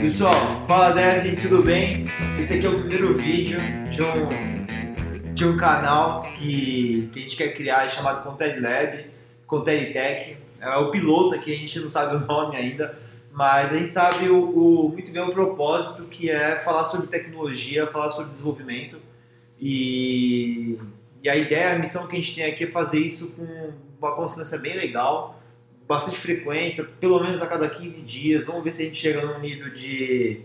Pessoal, fala Dev, tudo bem? Esse aqui é o primeiro vídeo de um, de um canal que, que a gente quer criar chamado Content Lab, Content Tech. É o piloto aqui, a gente não sabe o nome ainda, mas a gente sabe o, o, muito bem o propósito que é falar sobre tecnologia, falar sobre desenvolvimento. E, e a ideia, a missão que a gente tem aqui é fazer isso com uma constância bem legal, bastante frequência, pelo menos a cada 15 dias. Vamos ver se a gente chega num nível de,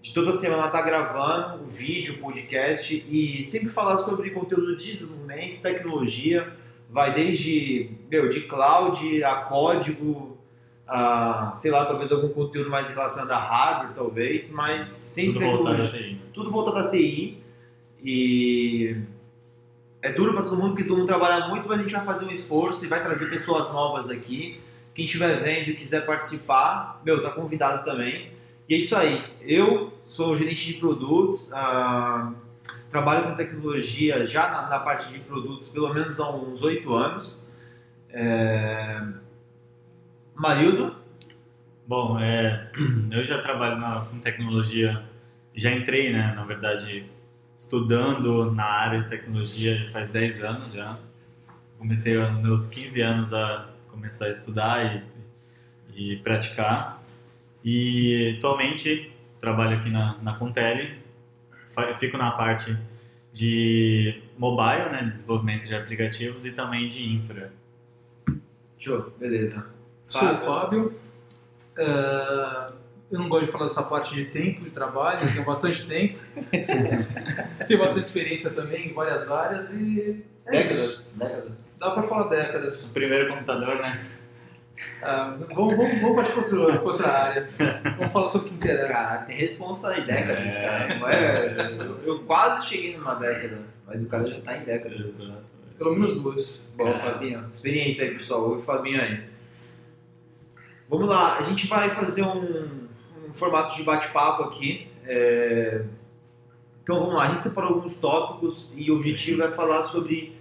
de toda semana estar tá gravando o vídeo, o podcast e sempre falar sobre conteúdo de desenvolvimento, tecnologia. Vai desde meu, de cloud a código, a, sei lá, talvez algum conteúdo mais relacionado a hardware, talvez, mas sempre tudo voltado a TI. Tudo voltado a TI. E é duro para todo mundo, porque todo mundo trabalha muito, mas a gente vai fazer um esforço e vai trazer pessoas novas aqui. Quem estiver vendo e quiser participar, meu, tá convidado também. E é isso aí. Eu sou gerente de produtos, uh, trabalho com tecnologia já na, na, parte de produtos pelo menos há uns oito anos. É... Marildo? Bom, é, eu já trabalho na, com tecnologia, já entrei, né, na verdade, estudando na área de tecnologia faz 10 anos já. Comecei aos meus 15 anos a começar a estudar e, e praticar. E atualmente trabalho aqui na, na Contele, fico na parte de mobile, né, desenvolvimento de aplicativos e também de infra. Show, beleza. Sou o Fábio. Uh, eu não gosto de falar dessa parte de tempo de trabalho, eu tenho bastante tempo. tenho bastante experiência também em várias áreas e. É décadas, décadas. Dá pra falar décadas. O primeiro computador, né? Ah, vamos, vamos, vamos partir para outra, outra área. Vamos falar sobre o que interessa. Cara, tem responsa aí, décadas, é. cara. Não é, eu, eu, quase cheguei numa década, mas o cara já tá em décadas. Exato. Pelo menos duas. Bom, é. Fabinho, experiência aí, pessoal. Ouve o Fabinho aí. Vamos lá, a gente vai fazer um, um formato de bate-papo aqui. É... Então vamos lá, a gente separou alguns tópicos e o objetivo é falar sobre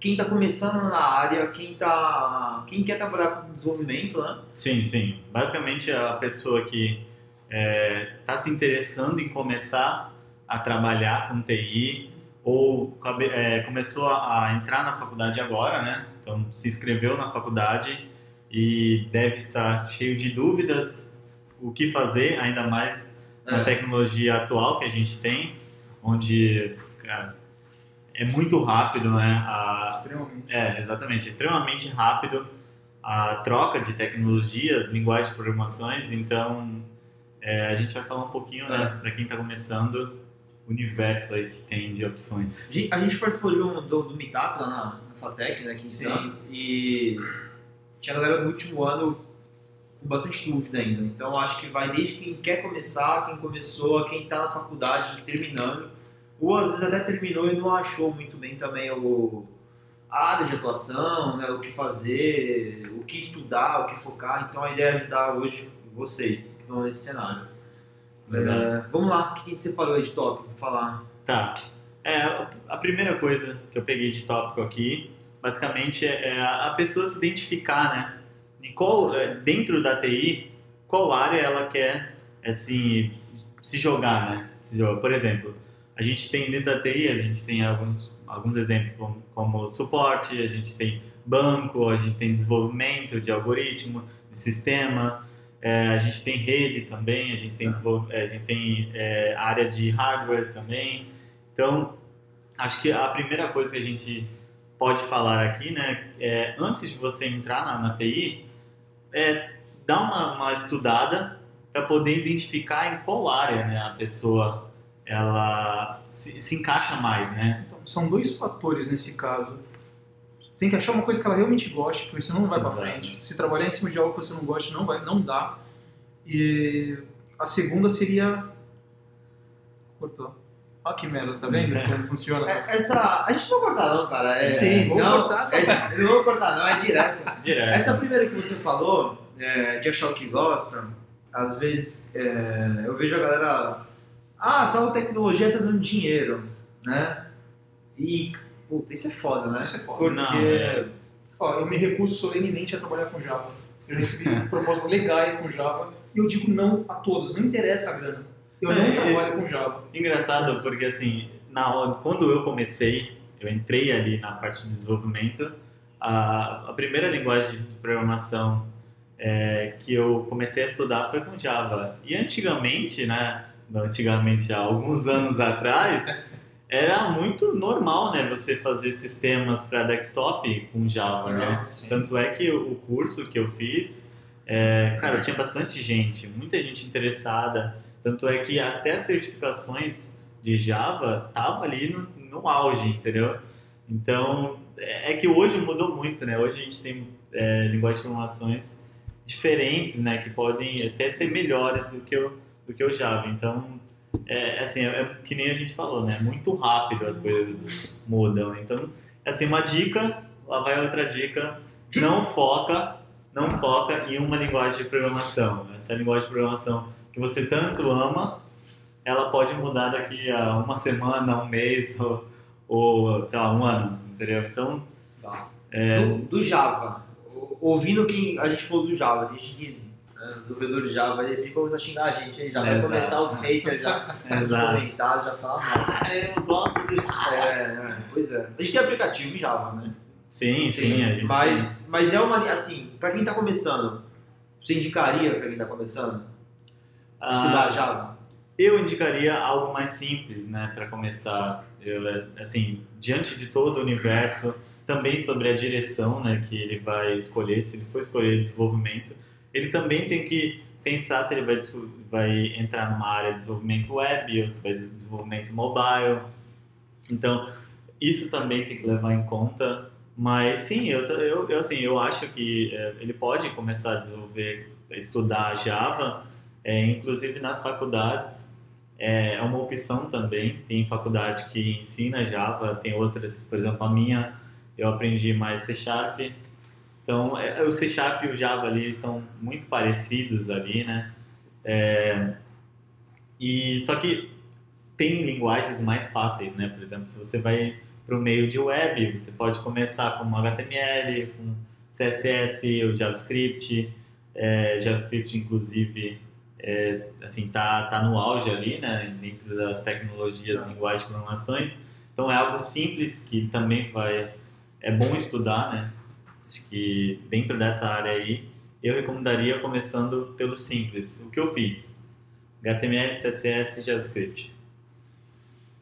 quem está começando na área, quem, tá, quem quer trabalhar com desenvolvimento, né? Sim, sim. Basicamente a pessoa que está é, tá se interessando em começar a trabalhar com TI ou é, começou a, a, entrar na faculdade agora, né? Então se inscreveu na faculdade e deve estar cheio de dúvidas o que fazer, ainda mais na é. tecnologia atual que a gente tem, onde cara, é muito rápido, né? A, extremamente. É, exatamente, extremamente rápido a troca de tecnologias, linguagens de programações, então é, a gente vai falar um pouquinho, né, é. né, para quem está começando, o universo aí que tem de opções. A gente participou de um, do, do Meetup lá na, na FATEC, né, aqui em Santos, e tinha a galera do último ano com bastante dúvida ainda. Então acho que vai desde quem quer começar, quem começou, quem está na faculdade terminando, ou às vezes até terminou e não achou muito bem também o, a área de atuação, né, o que fazer, o que estudar, o que focar. Então a ideia é ajudar hoje vocês que estão nesse cenário. É, vamos lá, o que a gente separou aí de tópico para falar? Tá. É, a primeira coisa que eu peguei de tópico aqui, basicamente, é a pessoa se identificar, né? em qual, é, dentro da TI, qual área ela quer assim, se jogar, né? Se jogar. Por exemplo, a gente tem dentro da TI, a gente tem alguns, alguns exemplos como, como suporte, a gente tem banco, a gente tem desenvolvimento de algoritmo, de sistema, é, a gente tem rede também, a gente tem, é, a gente tem é, área de hardware também. Então, acho que a primeira coisa que a gente pode falar aqui, né, é antes de você entrar na, na TI, é, dar uma, uma estudada para poder identificar em qual área né, a pessoa ela se, se encaixa mais, né? Então, são dois fatores nesse caso. Tem que achar uma coisa que ela realmente goste, porque senão não vai para frente. Se trabalhar em cima de algo que você não gosta, não vai, não dá. E a segunda seria cortou. Olha que merda, tá vendo é. como funciona essa... É, essa... A gente não vai cortar não, cara. É... Sim, vamos não, cortar essa... É... Não vou cortar não, é direto. direto. Essa primeira que você falou, é, de achar o que gosta, às vezes é, eu vejo a galera... Ah, tal tecnologia tá dando dinheiro, né? E, puta, isso é foda, né? Isso é foda. Porque... Não, é. Ó, eu me recuso solenemente a trabalhar com Java. Eu recebi propostas legais com Java e eu digo não a todas, não interessa a grana. Eu não É, trabalho com Java. Engraçado, porque assim, na, hora- quando eu comecei, eu entrei ali na parte de desenvolvimento, a, a primeira linguagem de programação é, que eu comecei a estudar foi com Java. E antigamente, né, antigamente, há alguns anos atrás, era muito normal, né, você fazer sistemas para desktop com Java, né? Tanto é que o curso que eu fiz, é, cara, tinha bastante gente, muita gente interessada. Tanto é que até as certificações de Java estavam ali no, no auge, entendeu? Então, é é que hoje mudou muito, né? Hoje a gente tem é, linguagens de programações diferentes, né? Que podem até ser melhores do que o, do que o Java. Então, é assim, é, é que nem a gente falou, né? Muito rápido as coisas mudam. Então, assim, uma dica, lá vai outra dica, não foca, não foca em uma linguagem de programação. Essa linguagem de programação que você tanto ama, ela pode mudar daqui a uma semana, um mês ou, ou sei lá, um ano, entendeu? Então, Tá. é, Do, do Java, ouvindo que a gente falou do Java, tem gente que, né, os desenvolvedores de Java, ele fica começar a xingar a gente, aí já vai Exato. começar os haters já, os Exato. comentários, já falam mal. ah, eu gosto do Java. É, é, pois é. A gente tem aplicativo em Java, né? Sim, sim, a gente Mas, mas é uma, assim, pra quem tá começando, você indicaria pra quem tá começando Ah, estudar Java? Eu indicaria algo mais simples, né, para começar. Eu, é, assim, diante de todo o universo, também sobre a direção, né, que ele vai escolher. Se ele for escolher desenvolvimento, ele também tem que pensar se ele vai, vai entrar numa área de desenvolvimento web ou se vai de desenvolvimento mobile. Então, isso também tem que levar em conta. Mas sim, eu, eu, assim, eu acho que é, ele pode começar a desenvolver, estudar Java, é, inclusive nas faculdades. É, é uma opção também. Tem faculdade que ensina Java, tem outras, por exemplo, a minha, eu aprendi mais C Sharp. Então, é, o C Sharp e o Java ali estão muito parecidos ali, né? É, e só que tem linguagens mais fáceis, né? Por exemplo, se você vai para o meio de web, você pode começar com HTML, com CSS, o JavaScript. É, JavaScript, inclusive, é, assim, tá, tá no auge ali, né? Dentro das tecnologias, linguagens de programações. Então, é algo simples que também vai... É bom estudar, né? Acho que dentro dessa área aí, eu recomendaria começando pelo simples. O que eu fiz? HTML, CSS e JavaScript.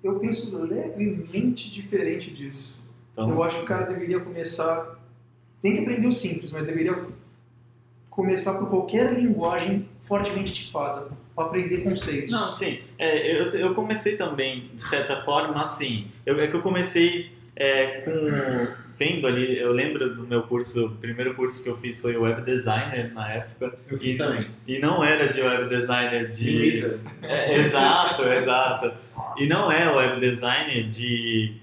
Eu penso levemente diferente disso. Então, Eu acho que o cara deveria começar. Tem que aprender o simples, mas deveria começar por qualquer linguagem fortemente tipada, para aprender conceitos. Não, sim. É, eu, eu comecei também, de certa forma, assim. Eu, é que eu comecei é, com. Vendo ali, eu lembro do meu curso, o primeiro curso que eu fiz foi web designer na época. Eu fiz e, também. E não era de web designer de. De É, exato, exato. E não é web design de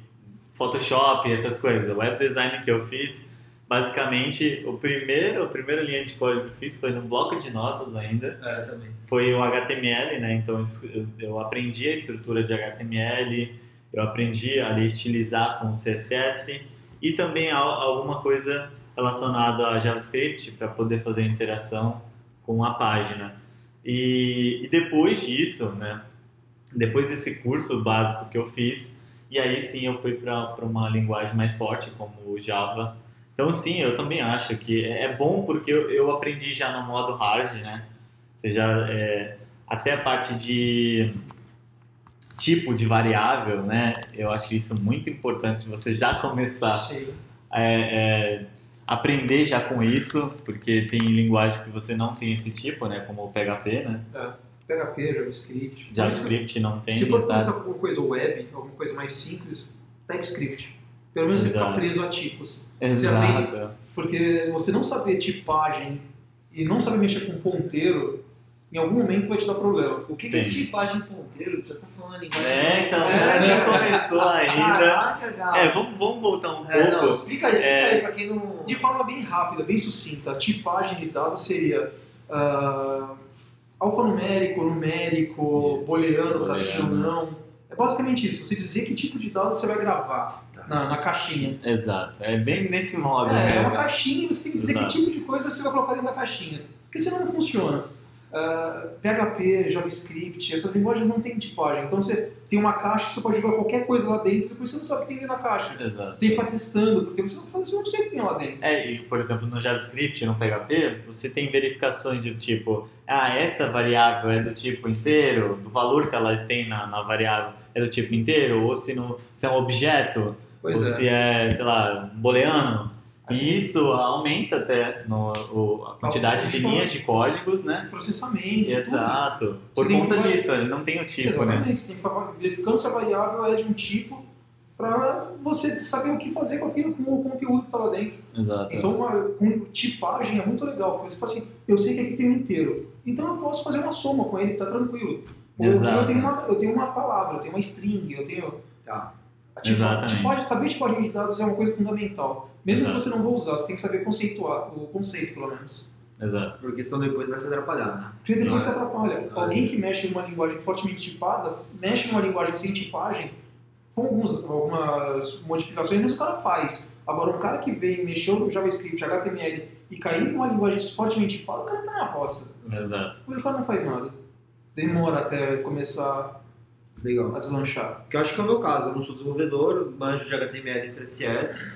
Photoshop, essas coisas. O web design que eu fiz, basicamente, o primeiro, a primeira linha de código que eu fiz foi num bloco de notas ainda. É, também. Foi o HTML, né? Então eu- eu aprendi a estrutura de HTML, eu aprendi a estilizar com CSS e também al- alguma coisa relacionada a JavaScript para poder fazer a interação com a página. E, e depois disso, né? Depois desse curso básico que eu fiz, e aí sim eu fui para uma linguagem mais forte como o Java. Então sim, eu também acho que é é bom porque eu, eu aprendi já no modo hard, né? Você já é, até a parte de tipo de variável, né? Eu acho isso muito importante. Você já começar Sei. é, é, aprender já com isso, porque tem linguagens que você não tem esse tipo, né? Como o PHP, né? PHP, JavaScript. JavaScript não tem, Se for começar com alguma coisa web, alguma coisa mais simples, TypeScript. Pelo menos você fica Exato. preso a tipos. Exato. Porque você não saber tipagem e não saber mexer com ponteiro, em algum momento vai te dar problema. O que, que é tipagem ponteiro? Já tá falando a linguagem. É, então, É. nem começou ainda. Caraca, cara. É, vamos, vamos voltar um É, não, pouco. explica aí, explica É. aí pra quem não. De forma bem rápida, bem sucinta, a tipagem de dados seria ah, alfanumérico, numérico, booleano para sim ou não. É basicamente isso, você dizer que tipo de dado você vai gravar Tá. na, na caixinha. Exato. É bem nesse modo, É, né? é uma caixinha e você tem que dizer Exato. que tipo de coisa você vai colocar dentro da caixinha. Porque senão não funciona. Ah, PHP, JavaScript, essas linguagens não têm tipagem. Então você tem uma caixa, você pode jogar qualquer coisa lá dentro, depois você não sabe o que tem da caixa. Exato. Você tem que testando, porque você não, você não sabe o que tem lá dentro. É, e, por exemplo, no JavaScript, no PHP, você tem verificações do tipo, ah, essa variável é do tipo inteiro, do valor que ela tem na, na variável é do tipo inteiro, ou se, no, se é um objeto, Pois ou é. se é, sei lá, um booleano. E isso aumenta até no, o- a quantidade de linhas de códigos, né? Processamento, Exato. Por Você conta disso, ele não tem o tudo. tipo, né? Exatamente, você tem que ficar verificando se a variável é de um tipo para você saber o que fazer com aquilo, com o conteúdo que está lá dentro. Exato. Então, uma, com tipagem é muito legal, porque você fala assim, eu sei que aqui tem um inteiro, então eu posso fazer uma soma com ele, tá tranquilo. Ou Exato. eu tenho, uma, eu tenho uma palavra, eu tenho uma string, eu tenho... Tá. A tipo, Exatamente. tipagem, saber tipagem de dados é uma coisa fundamental. Mesmo Exato. que você não vá usar, você tem que saber conceituar, o conceito pelo menos. Exato. Porque senão depois vai se atrapalhar, né? Porque depois Não você atrapalha. Ah, Alguém é. que mexe numa linguagem fortemente tipada, mexe numa linguagem sem tipagem, com alguns, algumas modificações, mas o cara faz. Agora, um cara que vem, mexeu no JavaScript, HTML e caiu numa linguagem fortemente tipada, o cara tá na roça. Exato. O cara não faz nada. Demora até começar Legal. a deslanchar. Que eu acho que é o meu caso. Eu não sou desenvolvedor, manjo de HTML e CSS.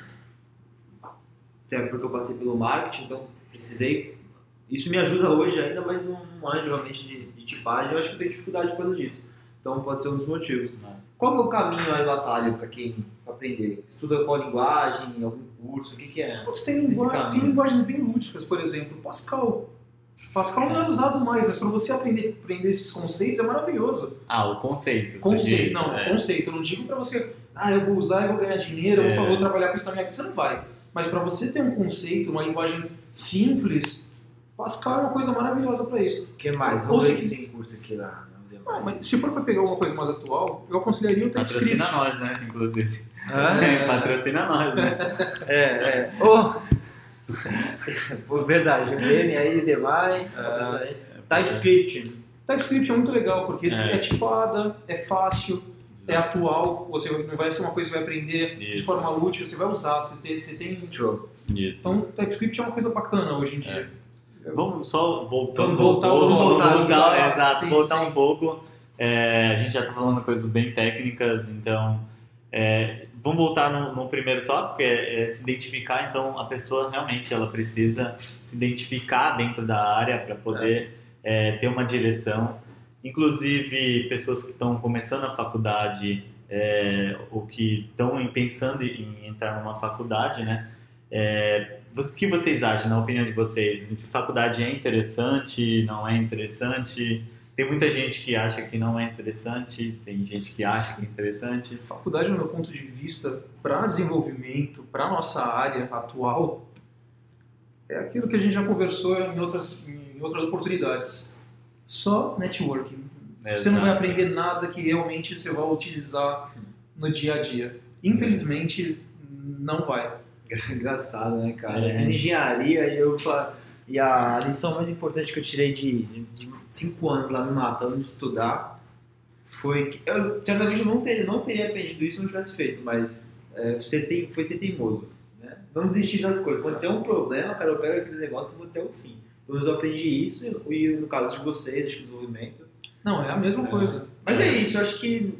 Até porque eu passei pelo marketing, então precisei. Isso me ajuda hoje ainda, mas não, não manjo realmente de, de tipagem. Eu acho que eu tenho dificuldade por causa disso. Então pode ser um dos motivos. Qual que é o caminho aí do atalho para quem pra aprender? Estuda qual linguagem, algum curso, o que, que é? Putz, tem, Esse lingua caminho. tem linguagens bem lúdicas, por exemplo, Pascal. Pascal não é usado mais, mas para você aprender, aprender esses conceitos é maravilhoso. Ah, o conceito. Conceito, diz, não, é. conceito. Eu não digo para você, ah, eu vou usar, eu vou ganhar dinheiro, eu É. vou, vou trabalhar com isso na minha vida. Você não vai. Mas para você ter um conceito, uma linguagem simples, Pascal é uma coisa maravilhosa para isso. O que mais? Ou Vamos ver se- tem curso aqui na, Udemy. Ah, mas se for para pegar uma coisa mais atual, eu aconselharia o TypeScript. Patrocina nós, né? Inclusive. Hã? É. Patrocina nós, né? É, é. Oh. Verdade, Udemy aí, Udemy, É. isso aí. TypeScript. TypeScript é muito legal, porque É. é, tipada, é fácil, é atual, você não vai ser uma coisa que você vai aprender de Isso. forma lúdica, você vai usar, você tem, você tem... Show. Isso. Então, TypeScript é uma coisa bacana hoje em dia. Vamos só voltando Vamos voltar, um pouco, vamos voltar, voltar, voltar. exato, Sim, voltar sim. um pouco. É, a gente já está falando coisas bem técnicas, então é, vamos voltar no, no primeiro tópico, que é, é se identificar. Então a pessoa realmente ela precisa se identificar dentro da área para poder é, ter uma direção. Inclusive pessoas que estão começando a faculdade é, ou que estão pensando em entrar numa faculdade, né? É, o que vocês acham, na opinião de vocês? Faculdade é interessante? Não é interessante? Tem muita gente que acha que não é interessante, tem gente que acha que é interessante. Faculdade, no meu ponto de vista, para desenvolvimento, para nossa área atual, é aquilo que a gente já conversou em outras, em outras oportunidades. Só networking. Você não vai Exato. aprender nada que realmente você vai utilizar no dia a dia. Infelizmente, não vai. Engraçado, né, cara? É. Eu fiz engenharia e eu e a lição mais importante que eu tirei de, de, cinco anos lá me matando de estudar foi que eu certamente eu não teria, não teria aprendido isso se não tivesse feito, mas é, você tem, foi ser teimoso. Né? Não desistir das coisas. Quando tem um problema, cara, eu pego aquele negócio e vou até o fim. Pelo menos eu aprendi isso e no caso de vocês, acho que desenvolvimento. Não, é a mesma É. coisa. Mas é isso, eu acho que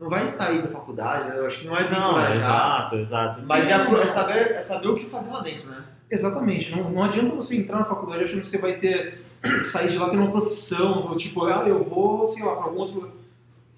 não vai sair da faculdade, né? eu acho que não é Não, desencorajar. exato, exato. Mas é, é saber, é saber o que fazer lá dentro, né? Exatamente. Não, não adianta você entrar na faculdade achando que você vai ter sair de lá tendo uma profissão, ou tipo, ah, eu vou, sei lá, para algum outro lugar.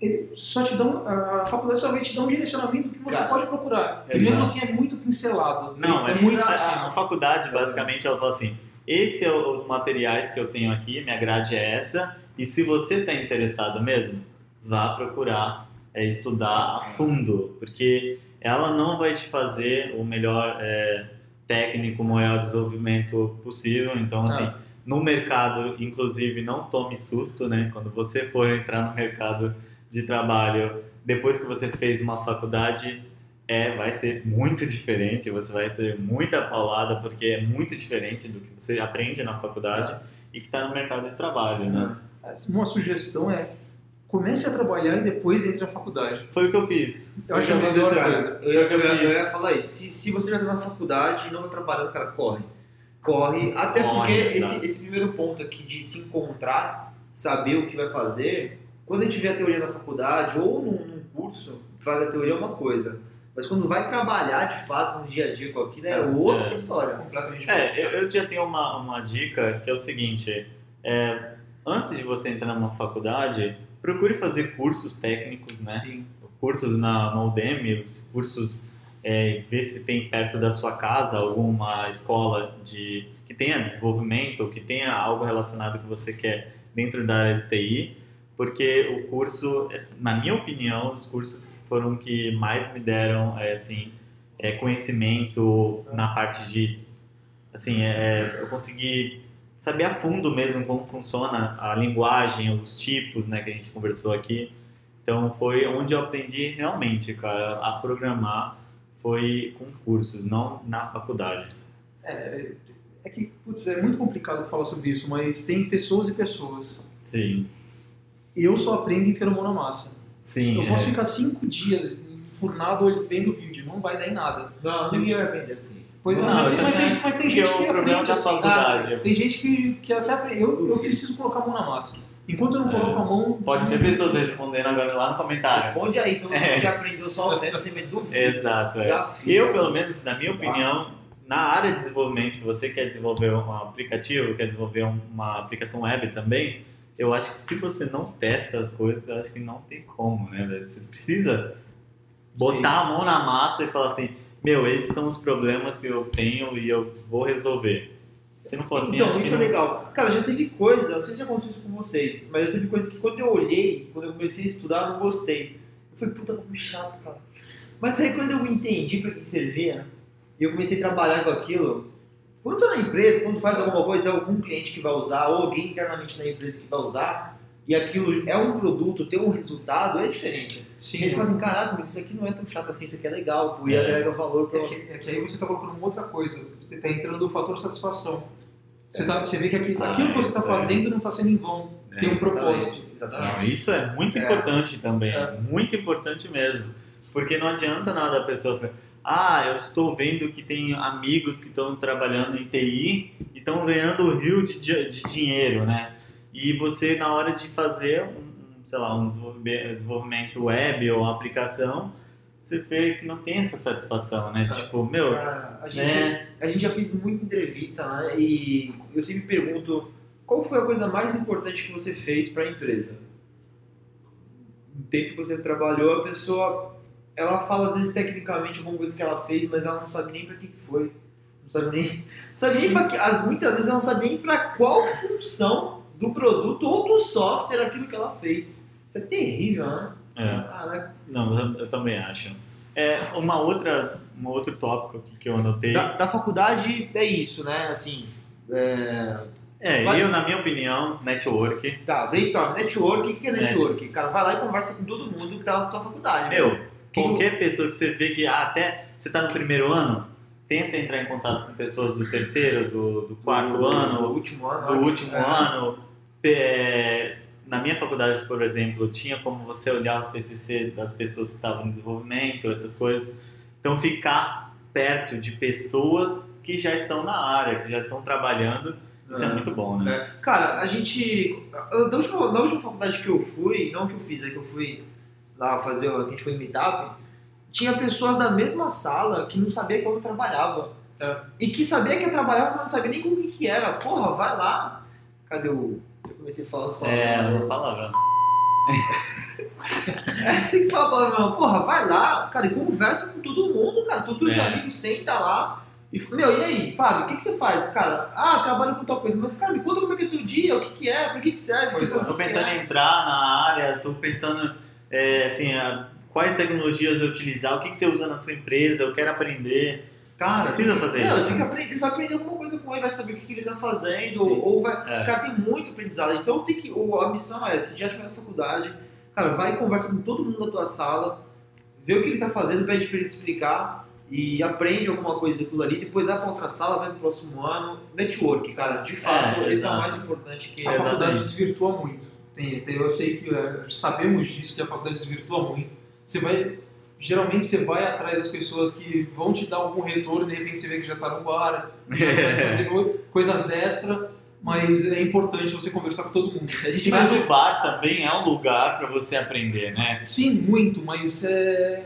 Ele só te dão, a faculdade só vai te dar um direcionamento do que você Cara, pode procurar. E exato. mesmo assim é muito pincelado. Não, é muito. A, a faculdade, basicamente, ela fala assim: esse é os materiais que eu tenho aqui, minha grade é essa, e se você está interessado mesmo, vá procurar é, estudar a fundo, porque ela não vai te fazer o melhor é, técnico, o maior desenvolvimento possível. Então, assim, Ah. no mercado, inclusive, não tome susto, né? Quando você for entrar no mercado de trabalho, depois que você fez uma faculdade, é, vai ser muito diferente, você vai ter muita paulada, porque é muito diferente do que você aprende na faculdade e que está no mercado de trabalho, né? Uma sugestão é comece a trabalhar e depois entre na faculdade. Foi o que eu fiz. Eu acho que coisa. Eu, eu, que eu ia- eu ia falar isso. Se, se você já tá na faculdade e não tá trabalhando, cara, corre. Corre. Até Corre, porque exato. esse, esse primeiro ponto aqui de se encontrar, saber o que vai fazer, quando a gente vê a teoria na faculdade ou num, num curso, faz a teoria é uma coisa. Mas quando vai trabalhar de fato no dia a dia com aquilo, é outra É. história. Completamente É, eu, eu já tenho uma, uma dica que é o seguinte: é, antes de você entrar numa faculdade, procure fazer cursos técnicos, né? Sim. Cursos na, na Udemy, os cursos, é, ver se tem perto da sua casa alguma escola de que tenha desenvolvimento, que tenha algo relacionado que você quer dentro da área de TI, porque o curso, é, na minha opinião, os cursos que foram que mais me deram, é, assim, é, conhecimento na parte de, assim, é, eu consegui saber a fundo mesmo como funciona a linguagem, os tipos, né, que a gente conversou aqui. Então foi onde eu aprendi realmente, cara, a programar foi com cursos, não na faculdade. É, é que, putz, é muito complicado falar sobre isso, mas tem pessoas e pessoas. Sim. Eu só aprendo em feromona massa. Sim. Eu é. posso ficar cinco dias enfurnado vendo vídeo, não vai dar em nada. Não, ninguém vai aprender assim. Pois Não, mas, tem, mas, tem, mas tem gente que é o aprende da assim, faculdade. ah, tem gente que, que até aprende. Eu, eu preciso colocar a mão na massa. Enquanto eu não É. coloco a mão. Pode ter pessoas respondendo agora lá no comentário. Responde aí, então se É. você aprendeu só vendo, você me duvida. Exato, é. Desafio. Eu, pelo menos, na minha opinião, na área de desenvolvimento, se você quer desenvolver um aplicativo, quer desenvolver um- uma aplicação web também, eu acho que se você não testa as coisas, eu acho que não tem como, né? velho? Você precisa botar a mão na massa e falar assim, meu, esses são os problemas que eu tenho e eu vou resolver. Se não for assim, então, que isso é não- legal. Cara, já teve coisa, não sei se já aconteceu isso com vocês, mas já teve coisa que quando eu olhei, quando eu comecei a estudar, eu não gostei. Eu falei, puta, como chato, cara. Mas aí quando eu entendi pra que servia, e eu comecei a trabalhar com aquilo, quando tu tá na empresa, quando tu faz alguma coisa, é algum cliente que vai usar, ou alguém internamente na empresa que vai usar, e aquilo é um produto, tem um resultado, é diferente. E Sim, a gente fala assim, caraca, mas isso aqui não é tão chato assim, isso aqui é legal, pô, e É. agrega valor pra... É que, é que aí você está colocando uma outra coisa. Você está entrando o fator satisfação. Você, tá, você vê que aquilo, Ah, aquilo que você está é. fazendo não está sendo em vão. É, tem um propósito. Exatamente. Não, isso é muito É. importante também, É. muito importante mesmo. Porque não adianta nada a pessoa ah, eu estou vendo que tem amigos que estão trabalhando em TI e estão ganhando um rio de, de dinheiro, né? E você, na hora de fazer, um, sei lá, um desenvolvimento web ou aplicação, você vê que não tem essa satisfação, né? Tipo, meu, Cara, a gente, né? a gente já fez muita entrevista, né? E eu sempre pergunto qual foi a coisa mais importante que você fez para a empresa? No tempo que você trabalhou, a pessoa ela fala às vezes tecnicamente alguma coisa que ela fez, mas ela não sabe nem para que foi. Não sabe nem, não sabe nem pra que, as, muitas vezes ela não sabe nem para qual função do produto ou do software aquilo que ela fez. Isso é terrível, né? É. Não, eu, eu também acho. É, uma outra, um outro tópico aqui que eu anotei. Da, da faculdade é isso, né? Assim, é, É, Vai- eu, na minha opinião, network. Tá, brainstorm, network, o que é network? Cara, vai lá e conversa com todo mundo que tá na tua faculdade. né? Meu, qualquer pessoa que você vê que ah, até você está no primeiro ano, tenta entrar em contato com pessoas do terceiro, do, do quarto do, ano, do último ano. do último É. ano. É, na minha faculdade, por exemplo, tinha como você olhar os TCC das pessoas que estavam em desenvolvimento, essas coisas. Então, ficar perto de pessoas que já estão na área, que já estão trabalhando, isso é, É. muito bom, né? É. Cara, a gente. Da última, na última faculdade que eu fui, não que eu fiz, é que eu fui lá fazer, a gente foi em meetup, tinha pessoas da mesma sala que não sabia como trabalhava. É. E que sabia que eu trabalhava, mas não sabia nem com o que, que era. Porra, vai lá. Cadê o. Eu comecei a falar as palavras. É, uma palavra. É, tem que falar palavrão. Porra, vai lá, cara, e conversa com todo mundo, cara. Todos os É. amigos, senta lá. E, meu, e aí, Fábio, o que, que você faz? Cara, ah, trabalho com tal coisa. Mas, cara, me conta como é que é teu dia, o que, que é, pra que, que serve. Pois é, Eu tô pensando em entrar na área, tô pensando é, assim, a- quais tecnologias eu utilizar, o que, que você usa na tua empresa, eu quero aprender. Cara, Precisa fazer não, isso. Tem que aprender, ele vai aprender alguma coisa com ele, vai saber o que, que ele tá fazendo, Sim. ou, vai. É. Cara, tem muito aprendizado. Então tem que. A missão é, se já estiver na faculdade, cara, vai e conversa com todo mundo da tua sala, vê o que ele tá fazendo, pede pra ele te explicar e aprende alguma coisa daquilo ali, depois vai pra outra sala, vai pro próximo ano. Network, cara, de fato, É, esse é o mais importante que A Exatamente. faculdade desvirtua muito. Tem, eu sei que eh, sabemos disso, que a faculdade desvirtua muito. Você vai, geralmente você vai atrás das pessoas que vão te dar algum retorno, de repente você vê que já está no bar, já começa a fazer co- coisas extra, mas é importante você conversar com todo mundo. A gente Mas vai- o bar também é um lugar para você aprender, né? Sim, muito, mas é.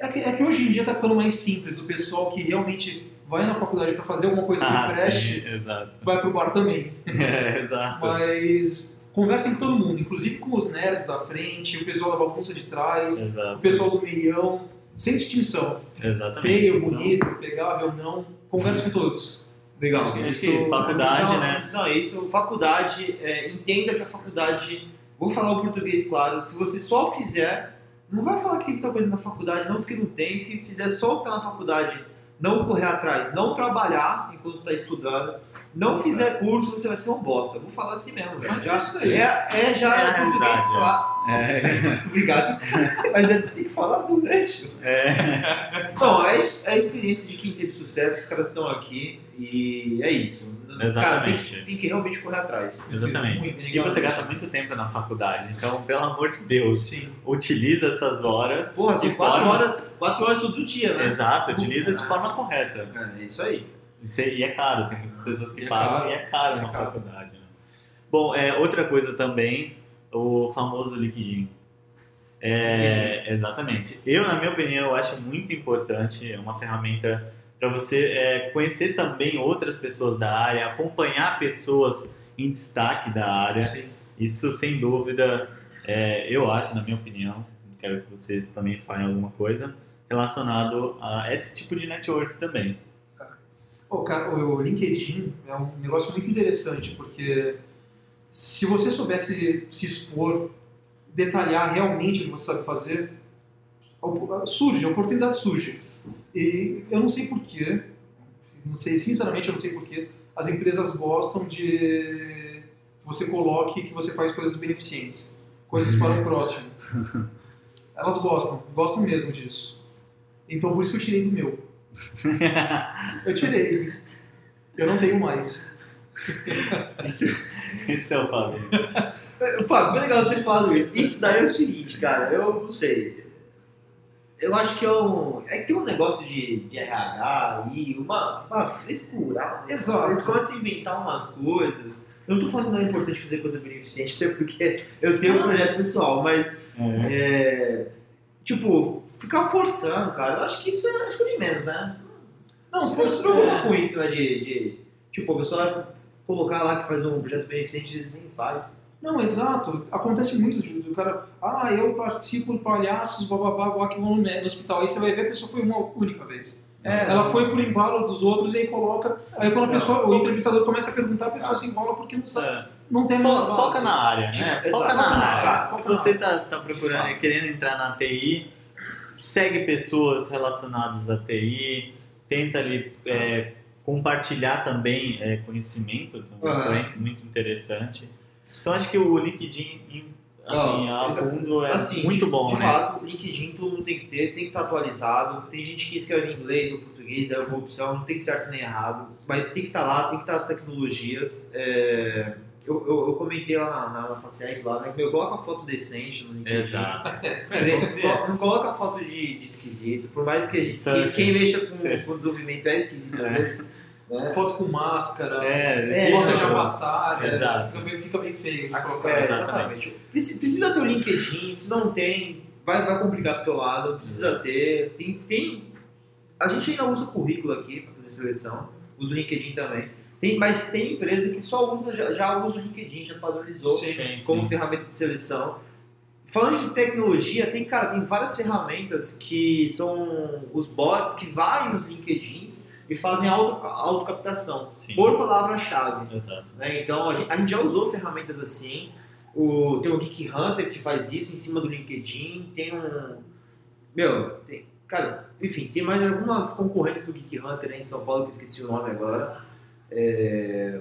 É que, é que hoje em dia tá ficando mais simples, do pessoal que realmente vai na faculdade para fazer alguma coisa que Ah, preste, sim, exato. vai pro bar também. É, exato. Mas conversem com todo mundo, inclusive com os nerds da frente, o pessoal da bagunça de trás, o Exato. pessoal do meião, sem distinção. Exatamente. Feio, Então, bonito, pegável, não. Converse com todos. Legal. Acho que é isso, faculdade, só, né? Só isso, faculdade, é, entenda que a faculdade, vou falar o português claro, se você só fizer, não vai falar que tem muita coisa na faculdade, não, porque não tem, se fizer só o que tá na faculdade, não correr atrás, não trabalhar enquanto está estudando, não fizer curso, você vai ser um bosta. Vou falar assim mesmo, velho. Mas Já, é isso aí. é, é já É português realidade, claro. É, Obrigado. Mas é, tem que falar durante. é, Bom, é, é a experiência de quem teve sucesso, os caras estão aqui e é isso. Cara, tem Exatamente. tem que realmente correr atrás. exatamente. Muito. E você gasta muito tempo na faculdade, então, pelo amor de Deus, Sim. utiliza essas horas. Porra, são quatro forma- horas, quatro horas todo dia, né? Exato, utiliza de forma correta. É isso aí. Isso é- E é caro, tem muitas pessoas que E é pagam caro. e é caro É uma caro. faculdade. Né? Bom, é, outra coisa também, o famoso liquidinho. É, exatamente. Eu, na minha opinião, eu acho muito importante, é uma ferramenta para você é, conhecer também outras pessoas da área, acompanhar pessoas em destaque da área. Sim. Isso, sem dúvida, é, eu acho, na minha opinião, quero que vocês também falem alguma coisa relacionado a esse tipo de network também. Pô, cara, o LinkedIn é um negócio muito interessante, porque se você soubesse se expor, detalhar realmente o que você sabe fazer, surge, a oportunidade surge. E eu não sei porquê, não sei, sinceramente eu não sei porquê, as empresas gostam de que você coloque que você faz coisas beneficentes, coisas para o próximo. Elas gostam, gostam mesmo disso. Então por isso que eu tirei do meu. Eu tirei. Eu não tenho mais. Esse, esse é o Fábio. Fábio, foi legal ter falado isso. Isso daí é o seguinte, cara, eu não sei. Eu acho que é um. É que tem um negócio de, de RH aí, uma, uma frescura. Exato. Eles começam a inventar umas coisas. Eu não tô falando que não é importante fazer coisa beneficente, até porque eu tenho um projeto pessoal, mas. É. É, tipo, ficar forçando, cara, eu acho que isso é, acho que é de menos, né? Não, fosse não com isso, né? De, de. Tipo, a pessoa vai colocar lá que faz um projeto beneficente e eles nem faz. Não, exato. Acontece muito, Júlio. O cara, ah, eu participo de palhaços, bababá, blá, que vão no, no hospital. Aí você vai ver, a pessoa foi uma única vez. É, Ela foi por embalo dos outros e aí coloca. Aí quando a Não, pessoa, o foca- entrevistador começa a perguntar, a pessoa Ah. se embola porque não sabe. É. Não tem Fo- Foca base. na área, né? Foca na Foca área. Se Foca você tá, tá procurando, querendo entrar na TI, segue pessoas relacionadas à TI, tenta ali é, compartilhar também é, conhecimento, também, isso Aham. é muito interessante. Então acho que o LinkedIn, assim, a exa- fundo é Assim, muito de, bom, de né? fato, LinkedIn todo mundo tem que ter, tem que estar atualizado. Tem gente que escreve em inglês ou português, é uma opção, não tem certo nem errado. Mas tem que estar lá, tem que estar as tecnologias. É, Eu, eu, eu comentei lá na, na, Fatec, lá, né? Meu, coloca foto decente no LinkedIn. Exato. É. Não coloca foto de, de esquisito, por mais que a gente, Surfing. quem, quem mexa com, Surfing. com desenvolvimento é esquisito, às É. vezes, né? Foto com máscara, É, É, foto de não. avatar. é, Exato. Fica, bem, fica bem feio de colocar. É, Exatamente. exatamente. Preci- Precisa ter o LinkedIn, se não tem, vai, vai complicar pro teu lado, precisa ter. Tem, tem. A gente ainda usa o currículo aqui para fazer seleção, usa o LinkedIn também. Tem, mas tem empresa que só usa, já, já usa o LinkedIn, já padronizou Sim. Sim, como sim. ferramenta de seleção. Falando de tecnologia, tem, cara, tem várias ferramentas que são os bots que vai nos LinkedIns e fazem auto, autocaptação Sim. por palavra-chave. Exato. né? Então a gente, a gente já usou ferramentas assim. O, tem o Geek Hunter que faz isso em cima do LinkedIn. Tem um. Meu, tem. Cara, enfim, tem mais algumas concorrentes do Geek Hunter aí em São Paulo que eu esqueci o nome agora. É,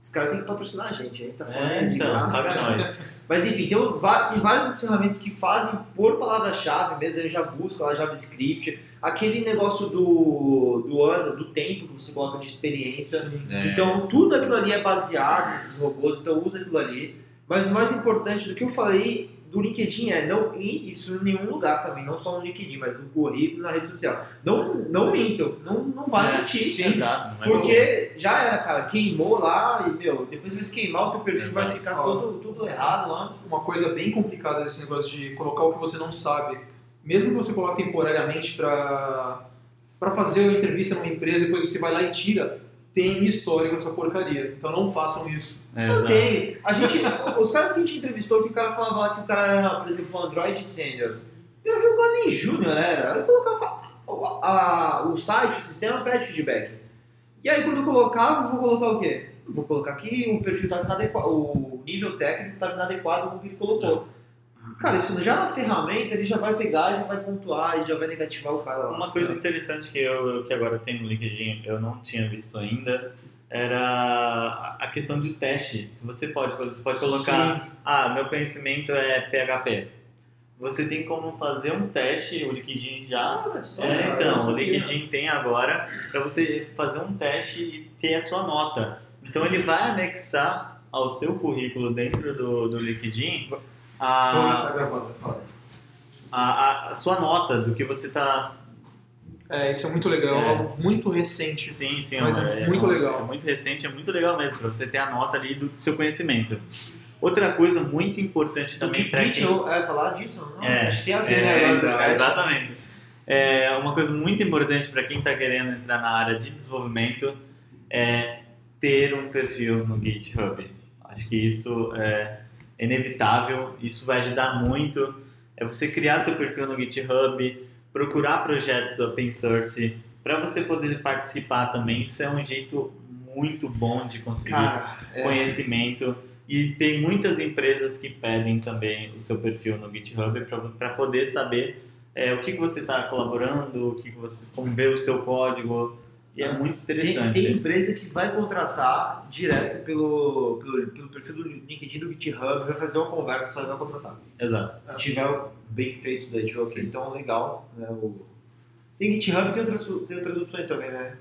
Esse cara tem que patrocinar a gente, a gente tá falando É, de então, graça. sabe nós. Mas enfim, tem, tem várias ferramentas que fazem por palavra-chave mesmo, ele já busca lá JavaScript. Aquele negócio do, do ano, do tempo que você coloca de experiência. Sim. É, Então sim, tudo sim. aquilo ali é baseado nesses robôs, então usa aquilo ali. Mas o mais importante do que eu falei do LinkedIn é não isso em nenhum lugar também, não só no LinkedIn, mas no currículo, na rede social. Não, não mintam, não, não vai É, mentir. Sim, não é Porque já era, cara, queimou lá e, meu, depois vai se queimar, o teu perfil vai ficar todo, tudo errado lá. Uma coisa bem complicada desse negócio de colocar o que você não sabe, mesmo que você coloque temporariamente para para fazer uma entrevista numa empresa, depois você vai lá e tira, tem histórico essa porcaria. Então não façam isso. É, Não tem. A gente, os caras que a gente entrevistou, que o cara falava lá que o cara era, por exemplo, um Android Senior. Eu vi o cara nem Júnior era. Eu colocava a- a- o site, o sistema pede feedback. E aí quando eu colocava, eu vou colocar o quê? Eu vou colocar que o perfil estava inadequado, o nível técnico estava inadequado com o que ele colocou. Cara, isso já na ferramenta ele já vai pegar, já vai pontuar e já vai negativar o cara lá. Uma coisa interessante que eu que agora tem no LinkedIn, eu não tinha visto ainda, era a- questão de teste. Se você pode, você pode colocar, ah, meu conhecimento é PHP. Você tem como fazer um teste, o LinkedIn já. Só, É, então, o. LinkedIn tem agora para você fazer um teste e ter a sua nota. Então ele vai anexar ao seu currículo dentro do, do LinkedIn a, a, a- sua nota do que você está É, isso é muito legal, É. algo muito recente. Sim, sim, Mas é muito legal. É muito recente, é muito legal mesmo, para você ter a nota ali do seu conhecimento. Outra coisa muito importante também Do para Git, quem... eu é, falar disso? Não, É, acho que tem a ver, É, né? agora, então, né? exatamente. É, uma coisa muito importante para quem está querendo entrar na área de desenvolvimento é ter um perfil no GitHub. Acho que isso é inevitável, isso vai ajudar muito. É você criar seu perfil no GitHub, procurar projetos open source, para você poder participar também. Isso é um jeito muito bom de conseguir Cara, é, conhecimento. E tem muitas empresas que pedem também o seu perfil no GitHub para poder saber é, o que, que você está colaborando, o que, que você, como ver o seu código. E é muito tem, interessante. tem empresa que vai contratar direto pelo, pelo, pelo perfil do LinkedIn do GitHub, vai fazer uma conversa só e vai contratar. Exato. Se tiver bem feito isso daí, tipo, ok, então legal. Né, o... Tem GitHub e tem outras, tem outras opções também, né?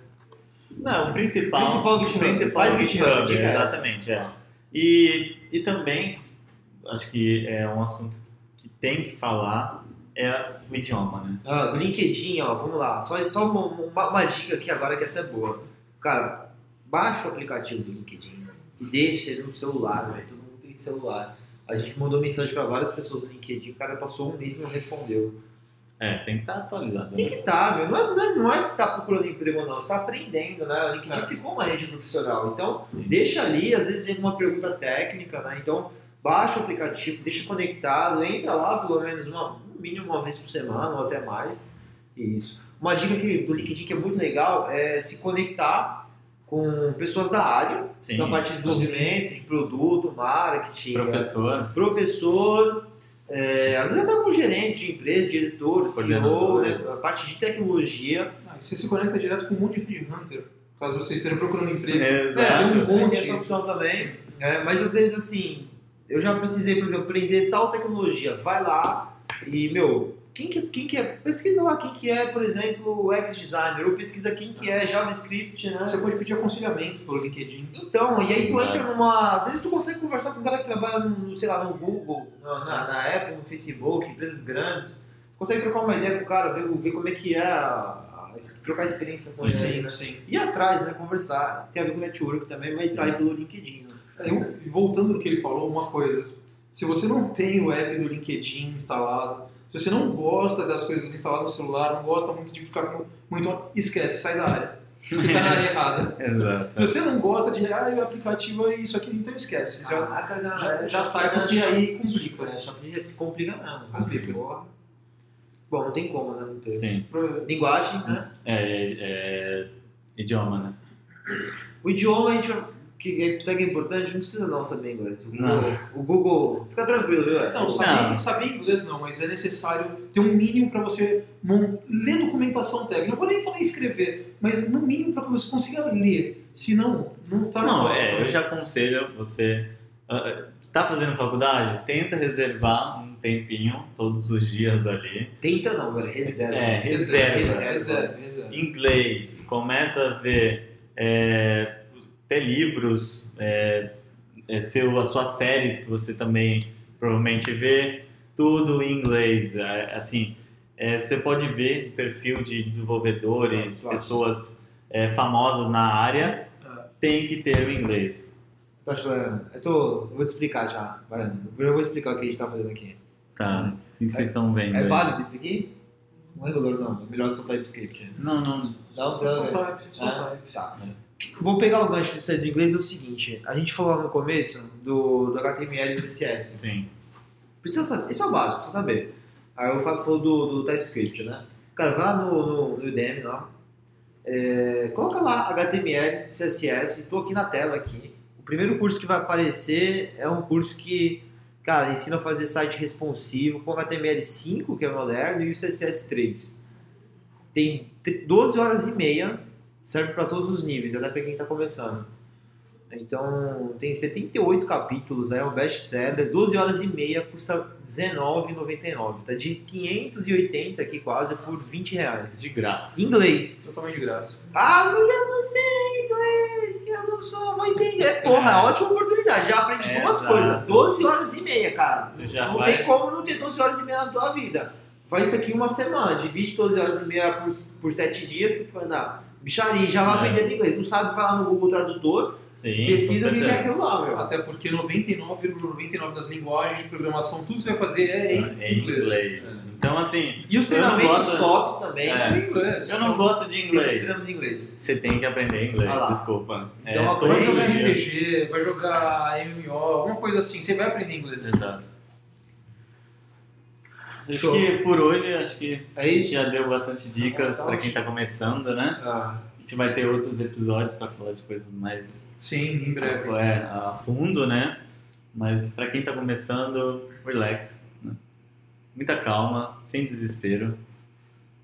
Não, o principal, Principal o GitHub. principal Faz é o GitHub, GitHub, dica essa. exatamente. É. E, e também, acho que é um assunto que tem que falar, é o idioma, né? Ah, do LinkedIn, ó, vamos lá. Só, só uma, uma, uma dica aqui agora que essa é boa. Cara, baixa o aplicativo do LinkedIn e deixa ele no celular, velho. Todo mundo tem celular. A gente mandou mensagem para várias pessoas no LinkedIn, o cara passou um mês e não respondeu. É, tem que estar atualizado. Tem Né? que estar, meu. Não é, não é, não é se tá procurando emprego ou não, você tá aprendendo, né? O LinkedIn É. ficou uma rede profissional. Então, Sim. deixa ali, às vezes vem uma pergunta técnica, né? Então, baixa o aplicativo, deixa conectado, entra lá pelo menos uma, no mínimo uma vez por semana ou até mais. Isso. Uma dica que, do LinkedIn que é muito legal é se conectar com pessoas da área, Sim. na parte de desenvolvimento, de produto, marketing, Professor. professor, é, às vezes até com gerentes de empresa, diretor, CEO, né, a parte de tecnologia. Ah, você se conecta direto com um monte de hunter, caso você esteja procurando emprego. É, Exato. tem um monte Monte. essa opção também. né, mas às vezes assim, eu já precisei, por exemplo, aprender tal tecnologia. Vai lá e, meu, quem que, quem que é? Pesquisa lá quem que é, por exemplo, o X-Designer, ou pesquisa quem que é JavaScript, né? Você pode pedir aconselhamento pelo LinkedIn. Então, e aí tu entra numa. Às vezes tu consegue conversar com um cara que trabalha no, sei lá, no Google, na, na, Apple, no Facebook, empresas grandes. Consegue trocar uma ideia com o cara, ver, ver como é que é a. trocar experiência com Sim, ele, né? sim. Ir atrás, né? Conversar. Tem a ver com network também, mas sai pelo LinkedIn. Né? Eu- e voltando no que ele falou, uma coisa. Se você não tem o app do LinkedIn instalado, se você não gosta das coisas instaladas no celular, não gosta muito de ficar com- muito. Esquece, sai da área. Você está na área errada. Exato. Se você não gosta de. Ah, o aplicativo é isso aqui, então esquece. Já, Caraca, já, galera, já sai Shopee, porque né? aí complica. É, Shopee complica mesmo. Complica. Bom, não tem como, né? Não ter. Sim. Linguagem, né? É, é, idioma, né? O idioma a gente que é, sabe que é importante, não precisa não saber inglês. O Google, Não. o Google fica tranquilo, viu? Não, saber, saber inglês não, mas é necessário ter um mínimo para você ler documentação técnica. Não vou nem falar escrever, mas no mínimo para que você consiga ler. Senão, não tá Não, negócio, é, né? eu já aconselho você. Está fazendo faculdade? Tenta reservar um tempinho todos os dias ali. Tenta não, velho. Reserva. É, reserva. Reserva. reserva, reserva. Inglês, começa a ver, é, ter livros, é, é, seu, as suas séries que você também provavelmente vê, tudo em inglês. É, assim, é, você pode ver o perfil de desenvolvedores, Claro. pessoas é, famosas na área, tem que ter o inglês. Tô achando- eu, tô, eu vou te explicar já. Vai, Eu vou explicar o que a gente tá fazendo aqui. Tá? O que vocês estão vendo? É aí? válido isso aqui? Não é valor, não. É melhor só TypeScript. Não, não. Não, Só type, só Ah, type. Tá. Vou pegar o gancho disso aí do inglês, é o seguinte. A gente falou no começo do, do HTML e CSS. Sim. Precisa saber, isso é o básico, precisa saber. Aí o Fábio falou do, do TypeScript, né? Cara, vai lá no, no, no Udemy lá, é, coloca lá HTML, CSS, tô aqui na tela aqui. O primeiro curso que vai aparecer é um curso que, cara, ensina a fazer site responsivo com HTML5, que é moderno, e o CSS3. Tem t- 12 horas e meia, serve para todos os níveis, até para quem está começando. Então, tem 78 capítulos, é um best-seller, 12 horas e meia, custa R$19,99. Tá de 580 aqui quase por 20 reais. De graça. Inglês. Totalmente de graça. Ah, mas eu não sei inglês, eu não sou, vou entender. Porra, ótima oportunidade, já aprendi É, duas coisas. 12 horas e meia, cara. Você já não vai- tem como não ter 12 horas e meia na tua vida. Faz isso aqui uma semana, divide 12 horas e meia por, por 7 dias, que tu vai dar? Bicharia, já vai É. aprender inglês. Não sabe falar no Google Tradutor, Sim. pesquisa o que é aquilo lá, meu. Até porque 99,99 das linguagens de programação, tudo que você vai fazer é em É em inglês. inglês. Então, assim, E os Eu não treinamentos gosto- tops também. É. É em inglês. eu não gosto de inglês. treinamento de inglês. Você tem que aprender inglês, Ah desculpa. É, Então, todo Vai jogar. RPG, vai jogar MMO, alguma coisa assim, você vai aprender inglês. Exato. Acho Show. que por hoje, acho que É a gente já deu bastante dicas Tá para quem está começando, né? Ah, A gente vai ter outros episódios para falar de coisas mais Sim, em breve. é, a fundo, né? Mas para quem está começando, relax, né? muita calma, sem desespero.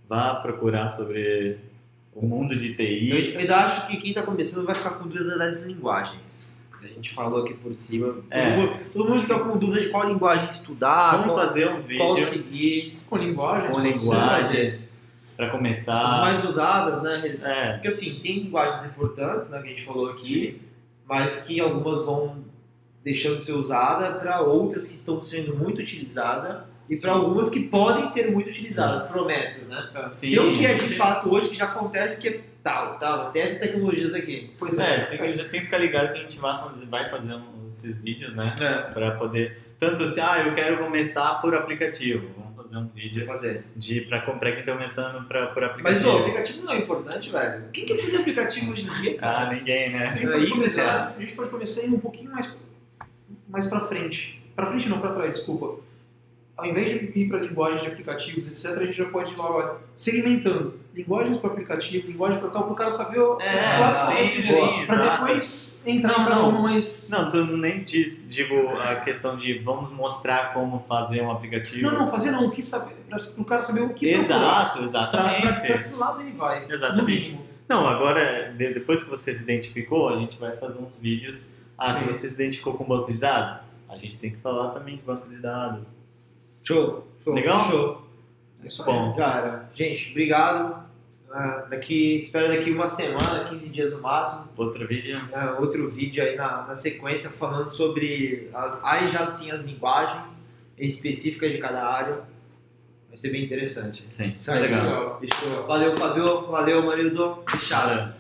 Vá procurar sobre o mundo de eu, TI. eu ainda acho que quem está começando vai ficar com dúvida das linguagens. A gente falou aqui por cima. Todo, É. mundo, todo mundo fica com dúvida de qual linguagem estudar, Vamos qual, fazer um qual vídeo seguir, Com linguagem. com linguagens para começar. as mais usadas, né? É, Porque assim, tem linguagens importantes, né, que a gente falou aqui, mas que algumas vão deixando de ser usada para outras que estão sendo muito utilizadas e para Sim. algumas que podem ser muito utilizadas, promessas, né? sim. Tem o que é de sim. fato hoje que já acontece que é tal, tal, tem essas tecnologias aqui. Pois é, tem que, já tem que ficar ligado que a gente vai fazer, vai fazer um- esses vídeos, né? É, Para poder. Tanto assim, ah, eu quero começar por aplicativo. Vamos fazer um de vídeo fazer. de para comprar quem está começando pra, por Mas aplicativo. o aplicativo não é importante, velho. Quem quer fazer aplicativo hoje em dia, cara? Ah, ninguém, A né? gente, pode Aí, começar, a gente pode começar indo um pouquinho mais, mais pra frente. Pra frente não, pra trás, desculpa. Ao invés de ir para linguagens de aplicativos, etc., a gente já pode ir lá, olha, segmentando. Linguagens para aplicativo, linguagem para tal, para o cara saber o É, claro, sim, sim, exato. depois entrar Não, para não. uma mais... Não, tu nem diz, digo, a questão de vamos mostrar como fazer um aplicativo. Não, não, fazer não, o que saber, para o cara saber o que Exato, procurar. Exatamente. pra que lado ele vai, Exatamente. Não, agora, de- depois que você se identificou, a gente vai fazer uns vídeos. Ah, se Sim. você se identificou com banco de dados, a gente tem que falar também de banco de dados. Show. show Legal? Show. É isso aí. Bom, Já era. Gente, obrigado. Ah, daqui, espero daqui uma semana, 15 dias no máximo. outro vídeo. né, outro vídeo aí na, na sequência falando sobre a- aí já sim as linguagens específicas de cada área. Vai ser bem interessante. Sim, Isso aí. legal. Legal. Valeu, Fabio. Valeu, Marildo. Fechado. Cara,